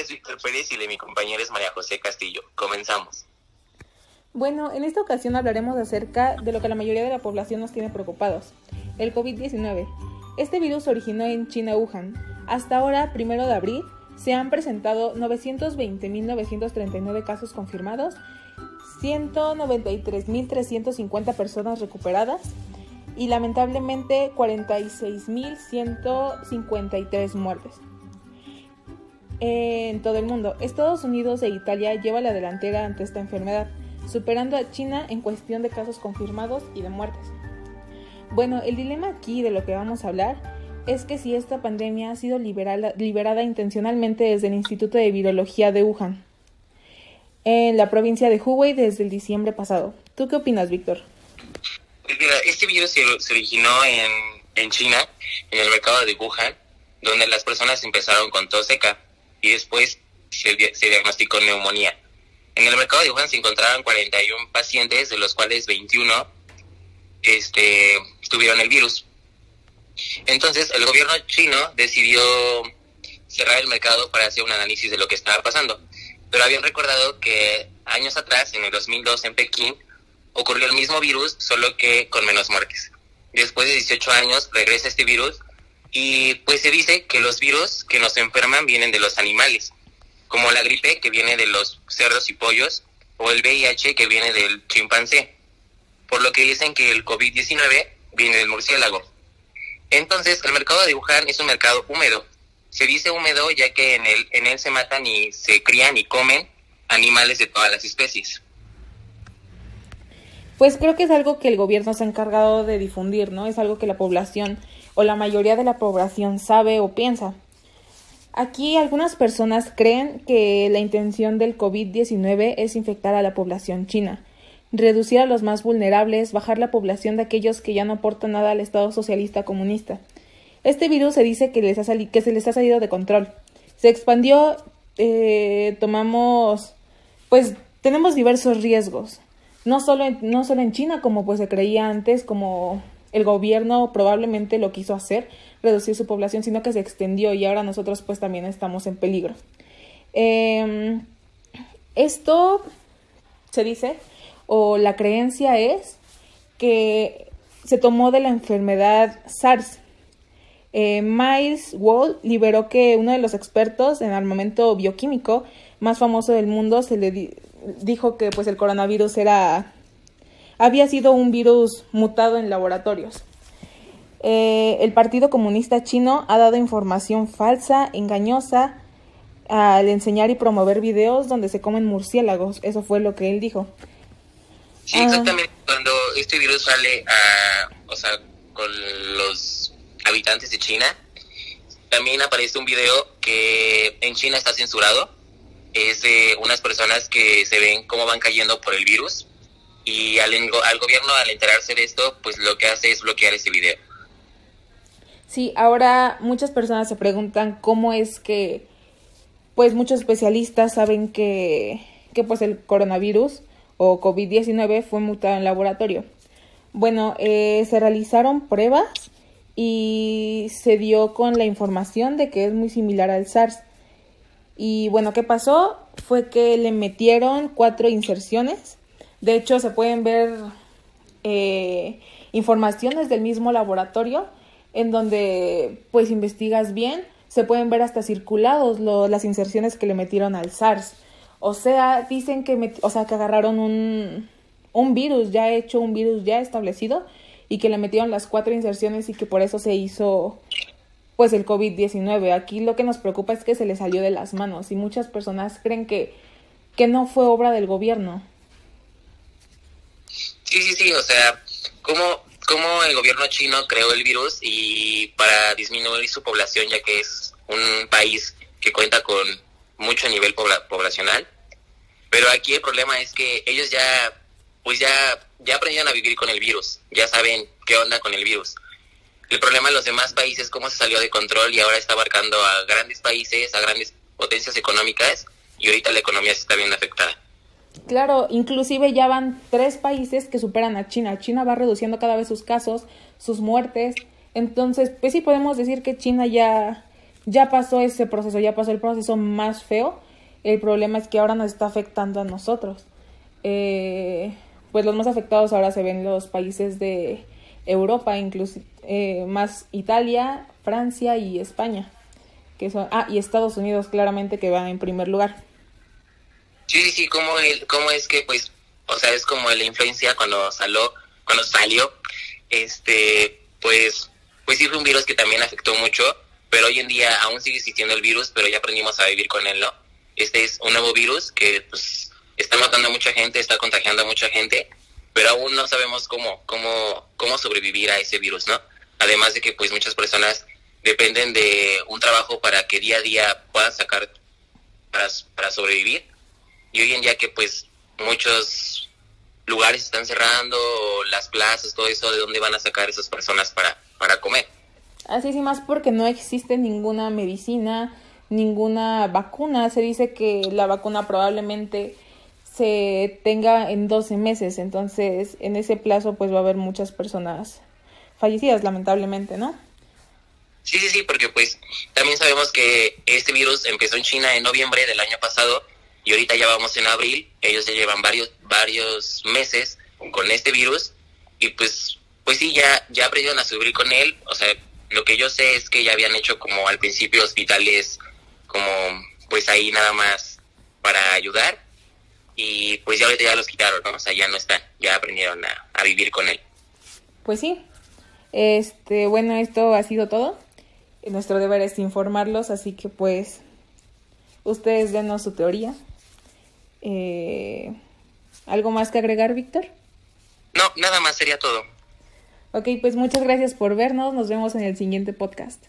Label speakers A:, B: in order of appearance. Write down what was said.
A: nombre es Víctor Pérez y de mi compañera es María José Castillo. Comenzamos.
B: Bueno, en esta ocasión hablaremos acerca de lo que la mayoría de la población nos tiene preocupados, el COVID-19. Este virus originó en China, Wuhan. Hasta ahora, primero de abril, se han presentado 920.939 casos confirmados, 193.350 personas recuperadas y lamentablemente 46.153 muertes. En todo el mundo, Estados Unidos e Italia llevan la delantera ante esta enfermedad, superando a China en cuestión de casos confirmados y de muertes. Bueno, el dilema aquí de lo que vamos a hablar es que si esta pandemia ha sido liberada, liberada intencionalmente desde el Instituto de Virología de Wuhan, en la provincia de Hubei desde el diciembre pasado. ¿Tú qué opinas, Víctor?
A: Este virus se, originó en, en China, en el mercado de Wuhan, donde las personas empezaron con tos seca y después se, diagnosticó neumonía. En el mercado de Wuhan se encontraron 41 pacientes, de los cuales 21 este, tuvieron el virus. Entonces, el gobierno chino decidió cerrar el mercado para hacer un análisis de lo que estaba pasando. Pero habían recordado que años atrás, en el 2002 en Pekín, ocurrió el mismo virus, solo que con menos muertes. Después de 18 años regresa este virus y pues se dice que los virus que nos enferman vienen de los animales, como la gripe que viene de los cerdos y pollos o el VIH que viene del chimpancé, por lo que dicen que el COVID-19 viene del murciélago. Entonces, el mercado de Wuhan es un mercado húmedo. Se dice húmedo ya que en él, en él se matan y se crían y comen animales de todas las especies.
B: Pues creo que es algo que el gobierno se ha encargado de difundir, ¿no? Es algo que la población o la mayoría de la población sabe o piensa. Aquí algunas personas creen que la intención del COVID-19 es infectar a la población china, reducir a los más vulnerables, bajar la población de aquellos que ya no aportan nada al Estado socialista comunista. Este virus se dice que, les ha que se les ha salido de control. Se expandió, eh, tomamos, pues tenemos diversos riesgos. No solo, en, no solo en China, como pues se creía antes, como el gobierno probablemente lo quiso hacer, reducir su población, sino que se extendió y ahora nosotros pues también estamos en peligro. Em, esto se dice, o la creencia es, que se tomó de la enfermedad SARS. Eh, Miles Wall liberó que uno de los expertos en armamento bioquímico más famoso del mundo se le dijo que pues el coronavirus era había sido un virus mutado en laboratorios. Eh, el Partido Comunista Chino ha dado información falsa, engañosa, al enseñar y promover videos donde se comen murciélagos. Eso fue lo que él dijo.
A: Sí, ah. exactamente. Cuando este virus sale a, o sea, con los habitantes de China, también aparece un video que en China está censurado. Es de unas personas que se ven cómo van cayendo por el virus y al, al gobierno al enterarse de esto, pues lo que hace es bloquear ese video.
B: Sí, ahora muchas personas se preguntan cómo es que, pues muchos especialistas saben que, que pues el coronavirus o COVID-19 fue mutado en laboratorio. Bueno, eh, se realizaron pruebas y se dio con la información de que es muy similar al SARS. Y bueno, ¿qué pasó? Fue que le metieron cuatro inserciones de hecho, se pueden ver eh, informaciones del mismo laboratorio en donde pues investigas bien, se pueden ver hasta circulados las inserciones que le metieron al SARS. O sea, dicen que, o sea, que agarraron un, un virus ya hecho, un virus ya establecido y que le metieron las cuatro inserciones y que por eso se hizo pues el COVID-19. Aquí lo que nos preocupa es que se le salió de las manos y muchas personas creen que, que no fue obra del gobierno.
A: Sí, sí, sí, o sea, ¿cómo, cómo el gobierno chino creó el virus y para disminuir su población, ya que es un país que cuenta con mucho nivel poblacional. Pero aquí el problema es que ellos ya, pues ya, ya aprendieron a vivir con el virus, ya saben qué onda con el virus. El problema de los demás países, cómo se salió de control y ahora está abarcando a grandes países, a grandes potencias económicas y ahorita la economía se está viendo afectada.
B: Claro, inclusive ya van tres países que superan a China. China va reduciendo cada vez sus casos, sus muertes. Entonces, pues sí podemos decir que China ya, ya pasó ese proceso, ya pasó el proceso más feo. El problema es que ahora nos está afectando a nosotros. Eh, pues los más afectados ahora se ven los países de Europa, incluso eh, más Italia, Francia y España. Que son, ah, y Estados Unidos claramente que van en primer lugar.
A: Sí, sí, como, el, cómo es que pues, o sea, es como la influencia cuando salió, cuando salió, este, pues, pues sí fue un virus que también afectó mucho, pero hoy en día aún sigue existiendo el virus, pero ya aprendimos a vivir con él, ¿no? Este es un nuevo virus que pues está matando a mucha gente, está contagiando a mucha gente, pero aún no sabemos cómo, cómo, cómo sobrevivir a ese virus, ¿no? Además de que pues muchas personas dependen de un trabajo para que día a día puedan sacar para, para sobrevivir. Y hoy en día que pues muchos lugares están cerrando, las plazas, todo eso, ¿de dónde van a sacar esas personas para, para comer?
B: Así sí, más porque no existe ninguna medicina, ninguna vacuna. Se dice que la vacuna probablemente se tenga en 12 meses, entonces en ese plazo pues va a haber muchas personas fallecidas, lamentablemente, ¿no?
A: Sí, sí, sí, porque pues también sabemos que este virus empezó en China en noviembre del año pasado y ahorita ya vamos en abril, ellos ya llevan varios varios meses con este virus y pues pues sí ya ya aprendieron a subir con él, o sea, lo que yo sé es que ya habían hecho como al principio hospitales como pues ahí nada más para ayudar y pues ya ahorita ya los quitaron, ¿no? O sea, ya no están, ya aprendieron a, vivir con él.
B: Pues sí. Este, bueno, esto ha sido todo. Nuestro deber es informarlos, así que pues ustedes denos su teoría. Eh, ¿Algo más que agregar, Víctor?
A: No, nada más sería todo.
B: Ok, pues muchas gracias por vernos. Nos vemos en el siguiente podcast.